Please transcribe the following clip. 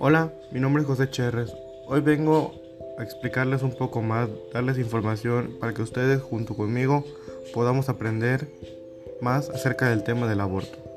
Hola, mi nombre es José Cherres. Hoy vengo a explicarles un poco más, darles información para que ustedes junto conmigo podamos aprender más acerca del tema del aborto.